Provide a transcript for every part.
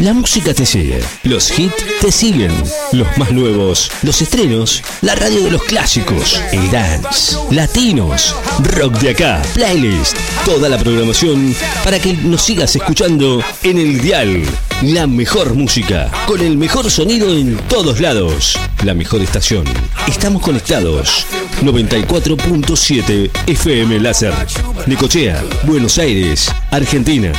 La música te sigue, los hits te siguen, los más nuevos, los estrenos, la radio de los clásicos, el dance, latinos, rock de acá, playlist, toda la programación para que nos sigas escuchando en el dial. La mejor música, con el mejor sonido en todos lados. La mejor estación. Estamos conectados. 94.7 FM Láser. Necochea, Buenos Aires, Argentina.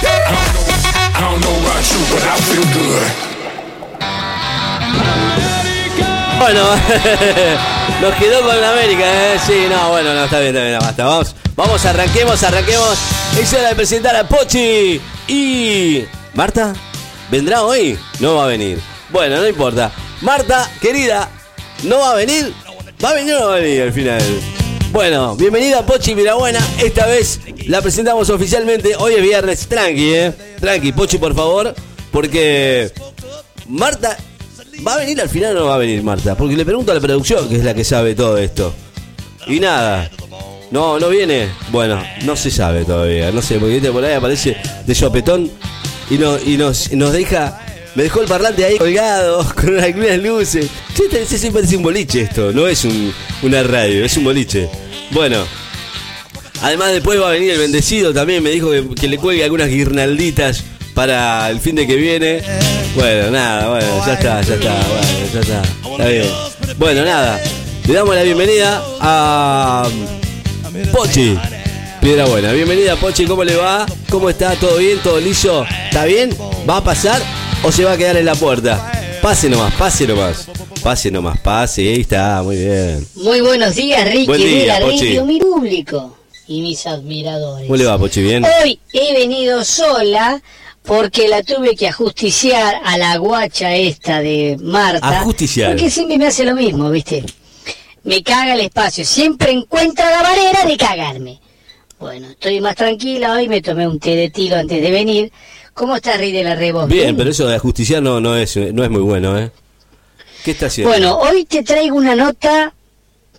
Bueno, nos quedó con América, ¿eh? Sí, no, bueno, no, está bien, está bien, basta. Vamos, vamos, arranquemos, arranquemos. Es hora de presentar a Pochi y... ¿Marta? ¿Vendrá hoy? No va a venir. Bueno, no importa. Marta, querida, ¿no va a venir? ¿Va a venir o no va a venir al final? Bueno, bienvenida Pochi Mirabuena. Esta vez la presentamos oficialmente. Hoy es viernes. Tranqui, eh. Tranqui, Pochi, por favor. Porque Marta, ¿va a venir al final o no va a venir Marta? Porque le pregunto a la producción, que es la que sabe todo esto. Y nada. No, no viene. Bueno, no se sabe todavía. No sé, porque este por ahí aparece de sopetón y, no, y nos, nos deja. Me dejó el parlante ahí colgado con algunas luces. Este- este siempre es un boliche esto, no es un- una radio, es un boliche. Bueno, además después va a venir el bendecido también, me dijo que, que le cuelgue algunas guirnalditas para el fin de que viene. Bueno, nada, bueno, ya está, ya está, bueno, ya está. Está bien. Bueno, nada, le damos la bienvenida a Pochi. Piedra buena, bienvenida Pochi, ¿cómo le va? ¿Cómo está? ¿Todo bien? ¿Todo liso? ¿Está bien? ¿Va a pasar o se va a quedar en la puerta? Pase nomás, pase nomás. Pase nomás, pase, ahí está, muy bien. Muy buenos días, Ricky, Buen día, Pochi. radio, mi público y mis admiradores. ¿Cómo le va, Pochi? ¿Bien? Hoy he venido sola porque la tuve que ajusticiar a la guacha esta de Marta. Ajusticiar. Porque siempre me hace lo mismo, ¿viste? Me caga el espacio. Siempre encuentra la manera de cagarme. Bueno, estoy más tranquila hoy. Me tomé un té de tilo antes de venir. ¿Cómo está Rey de la Rebo? Bien, pero eso de ajusticiar no, no, es, no es muy bueno, ¿eh? ¿Qué está haciendo? Bueno, hoy te traigo una nota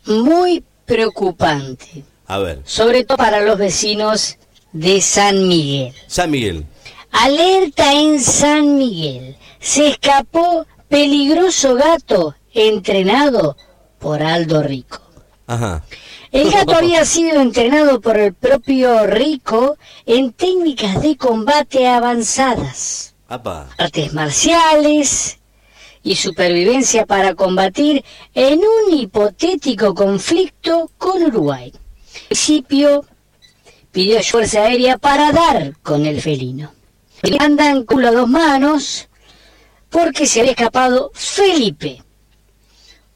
muy preocupante. A ver, sobre todo para los vecinos de San Miguel. San Miguel. Alerta en San Miguel. Se escapó peligroso gato entrenado por Aldo Rico. Ajá. El gato había sido entrenado por el propio Rico en técnicas de combate avanzadas, Apa. artes marciales y supervivencia para combatir en un hipotético conflicto con Uruguay. Al principio pidió fuerza aérea para dar con el felino. Andan culo a dos manos porque se había escapado Felipe,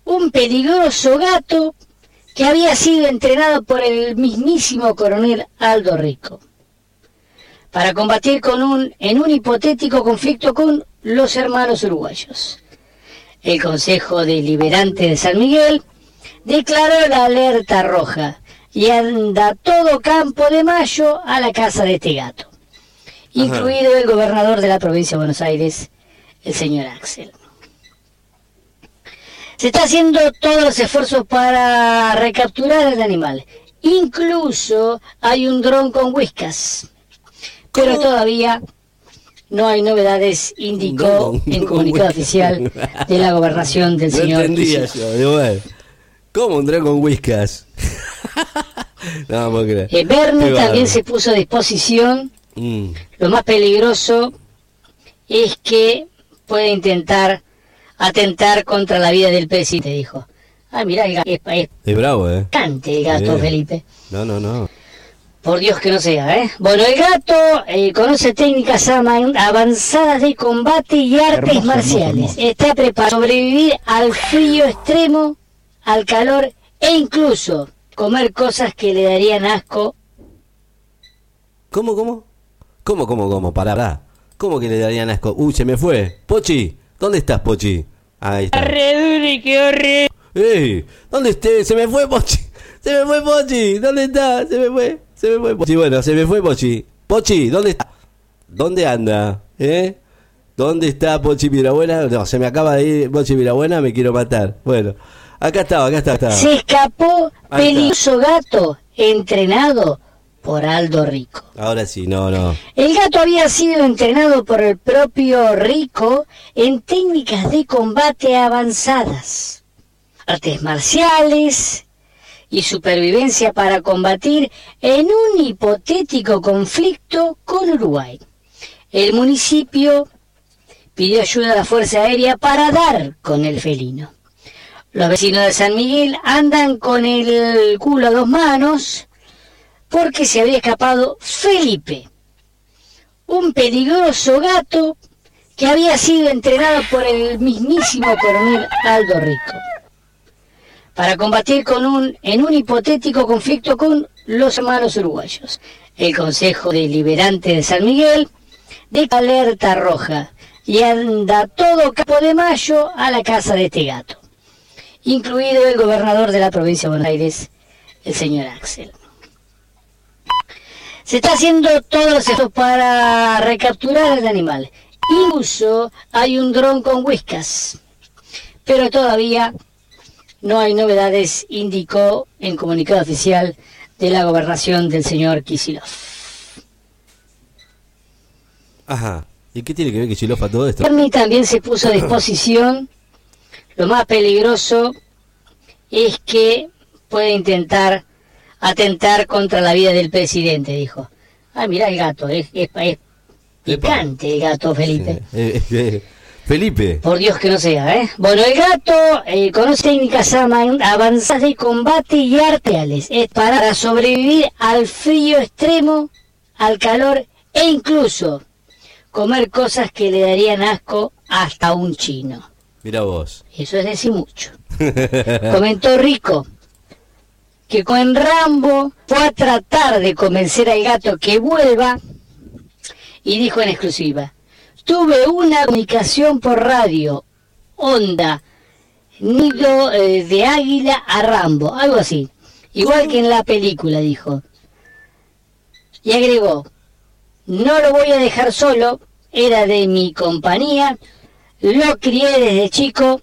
un peligroso gato que había sido entrenado por el mismísimo coronel Aldo Rico para combatir con un, en un hipotético conflicto con los hermanos uruguayos. El Consejo Deliberante de San Miguel declaró la alerta roja y anda todo Campo de Mayo a la casa de este gato, incluido el gobernador de la provincia de Buenos Aires, el señor Axel. Se está haciendo todos los esfuerzos para recapturar al animal. Incluso hay un dron con whiskas. Pero todavía no hay novedades, indicó en comunicado oficial de la gobernación del señor entendía yo. ¿Cómo un dron con whiskas? No, puedo creer. Eh, Verne Qué también se puso a disposición. Mm. Lo más peligroso es que puede intentar atentar contra la vida del presidente, dijo. Ah, mirá, el gato es, es Es bravo, ¿eh? bastante el gato, Bien. Felipe. No, no, no. Por Dios que no sea, ¿eh? Bueno, el gato eh, conoce técnicas avanzadas de combate y artes marciales. Está preparado para sobrevivir al frío extremo, al calor e incluso comer cosas que le darían asco. ¿Cómo, cómo? ¿Cómo, cómo, cómo? Pará, pará. ¿Cómo que le darían asco? Uy, se me fue. Pochi, ¿dónde estás, Pochi? Ahí está. ¡Ey! ¿Dónde esté? Se me fue Pochi. Se me fue Pochi. ¿Dónde está? Se me fue. Se me fue Pochi. Bueno, se me fue Pochi. Pochi, ¿dónde está? ¿Dónde anda? ¿Eh? ¿Dónde está Pochi Mirabuena? No, se me acaba de ir Pochi Mirabuena, me quiero matar. Bueno, acá estaba, acá está, acá estaba. Se escapó peligroso gato entrenado por Aldo Rico. Ahora sí, no, no. El gato había sido entrenado por el propio Rico en técnicas de combate avanzadas, artes marciales y supervivencia para combatir en un hipotético conflicto con Uruguay. El municipio pidió ayuda a la Fuerza Aérea para dar con el felino. Los vecinos de San Miguel andan con el culo a dos manos porque se había escapado Felipe, un peligroso gato que había sido entrenado por el mismísimo coronel Aldo Rico para combatir con un, en un hipotético conflicto con los hermanos uruguayos. El Consejo Deliberante de San Miguel de alerta roja y anda todo Capo de Mayo a la casa de este gato, incluido el gobernador de la provincia de Buenos Aires, el señor Axel. Se está haciendo todo esto para recapturar al animal. Incluso hay un dron con whiskas, pero todavía no hay novedades, indicó en comunicado oficial de la gobernación del señor Kisilov. Ajá. ¿Y qué tiene que ver Kisilov a todo esto? Bernie también se puso a disposición. Lo más peligroso es que puede intentar atentar contra la vida del presidente, dijo. Ah, mira el gato, es, es, es picante el gato, Felipe. Eh, eh, Felipe. Por Dios que no sea, ¿eh? Bueno, el gato eh, conoce técnicas avanzadas de combate y arteales. Es para sobrevivir al frío extremo, al calor e incluso comer cosas que le darían asco hasta un chino. Mira vos. Eso es decir mucho. Comentó Rico que con Rambo fue a tratar de convencer al gato que vuelva y dijo en exclusiva, tuve una comunicación por radio, onda, nido eh, de águila a Rambo, algo así, igual que en la película, dijo. Y agregó, no lo voy a dejar solo, era de mi compañía, lo crié desde chico,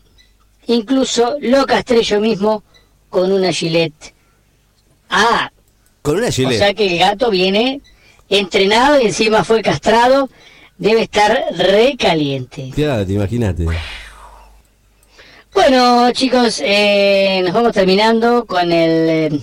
incluso lo castré yo mismo con una gilet. Ah, Con una o gilet. sea que el gato viene entrenado y encima fue castrado, debe estar re caliente. Imagínate. Bueno, chicos, eh, nos vamos terminando con el eh,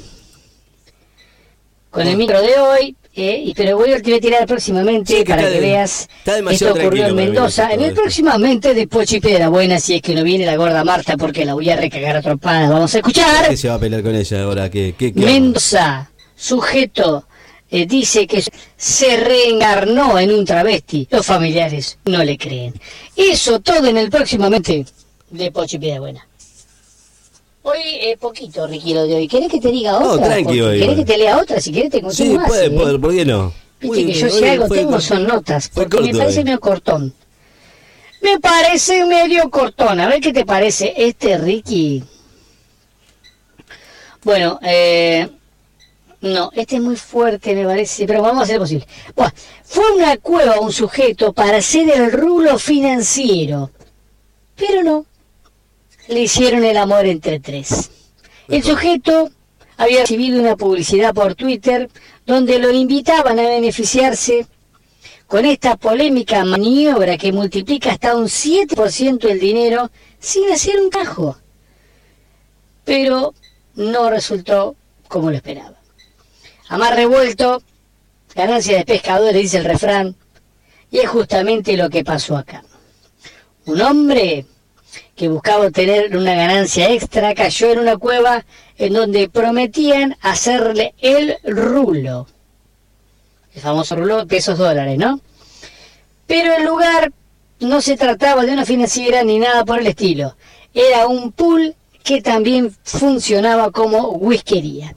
con el micro de hoy. Eh, y- pero voy a, te voy a tirar próximamente Sí, para que de- veas esto ocurrió en Mendoza. En el próximamente de Pochi Piedra Buena, si es que no viene la gorda Marta porque la voy a recagar a trompadas. Vamos a escuchar. ¿Qué se va a pelear con ella ahora? ¿Qué, qué, qué Mendoza, sujeto, eh, dice que se reencarnó en un travesti. Los familiares no le creen. Eso todo en el próximamente de Pochi Piedra Buena. Hoy es poquito, Ricky, lo de hoy. ¿Querés que te diga No, otra? tranqui hoy, ¿Querés que te lea otra? Si querés te consigo Sí, más. puede, ¿eh? puede, ¿por qué no? Viste Uy, que yo si algo tengo corto. son notas, porque me parece hoy. medio cortón. Me parece medio cortón. A ver qué te parece este, Ricky. Bueno, eh, no, este es muy fuerte, me parece, pero vamos a hacer lo posible. Bueno, fue una cueva un sujeto para hacer el rulo financiero, pero no. Le hicieron el amor entre tres. El sujeto había recibido una publicidad por Twitter donde lo invitaban a beneficiarse con esta polémica maniobra que multiplica hasta un 7% el dinero sin hacer un cajo. Pero no resultó como lo esperaba. A mar revuelto, ganancia de pescadores, dice el refrán, y es justamente lo que pasó acá. Un hombre que buscaba obtener una ganancia extra cayó en una cueva en donde prometían hacerle el rulo. El famoso rulo, pesos dólares, ¿no? Pero el lugar no se trataba de una financiera ni nada por el estilo. Era un pool que también funcionaba como whiskería.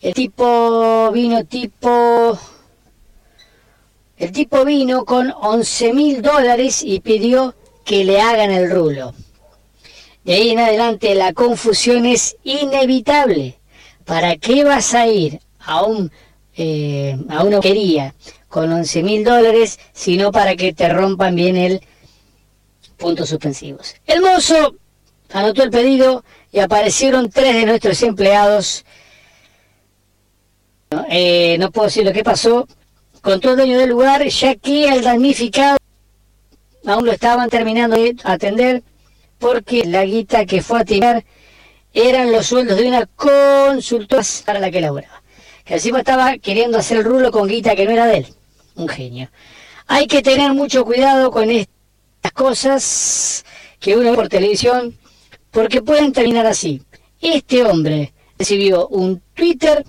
El tipo vino tipo... El tipo vino con 11 mil dólares y pidió que le hagan el rulo. De ahí en adelante la confusión es inevitable. ¿Para qué vas a ir a, un, eh, a una quería con 11 mil dólares sino para que te rompan bien el puntos suspensivos? El mozo anotó el pedido y aparecieron tres de nuestros empleados eh, no puedo decir lo que pasó, contó el dueño del lugar, ya que el damnificado aún lo estaban terminando de atender porque la guita que fue a tirar eran los sueldos de una consultora para la que laboraba. Que encima estaba queriendo hacer el rulo con guita que no era de él. Un genio. Hay que tener mucho cuidado con estas cosas que uno ve por televisión porque pueden terminar así. Este hombre recibió un Twitter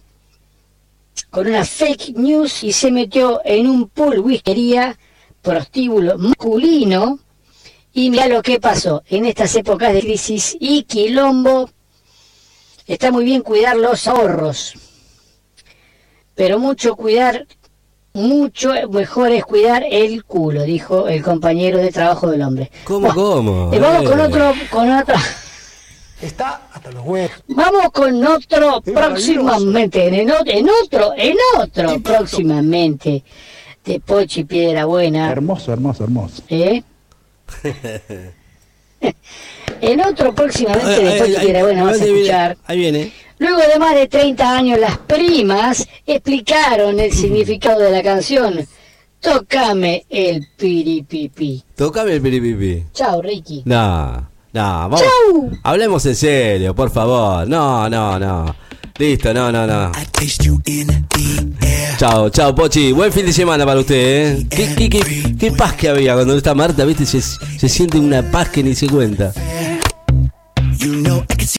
con una fake news y se metió en un pool whiskería prostíbulo masculino y mira lo que pasó en estas épocas de crisis y quilombo. Está muy bien cuidar los ahorros, pero mucho cuidar, mucho mejor es cuidar el culo, dijo el compañero de trabajo del hombre. ¿Cómo, cómo? Eh, vamos con otro, con otra. Está hasta los huevos. Vamos con otro próximamente, en, en otro, en otro próximamente de Pochi Piedra Buena. Hermoso, hermoso, hermoso. ¿eh? en otro próximamente Ay, de ay, Pochi ay, Piedra Buena vas a ahí viene, escuchar. Ahí viene. Luego de más de 30 años, las primas explicaron el significado de la canción. Tócame el piripipi. Tocame el piripipi. Chao, Ricky. No, no, vamos. Chau. Hablemos en serio, por favor. No, no, no. Listo, no, no, no. Chao, chao, Pochi. Buen fin de semana para usted, ¿eh? ¿Qué, qué, qué, qué paz que había cuando está Marta, viste? Se, se siente una paz que ni se cuenta.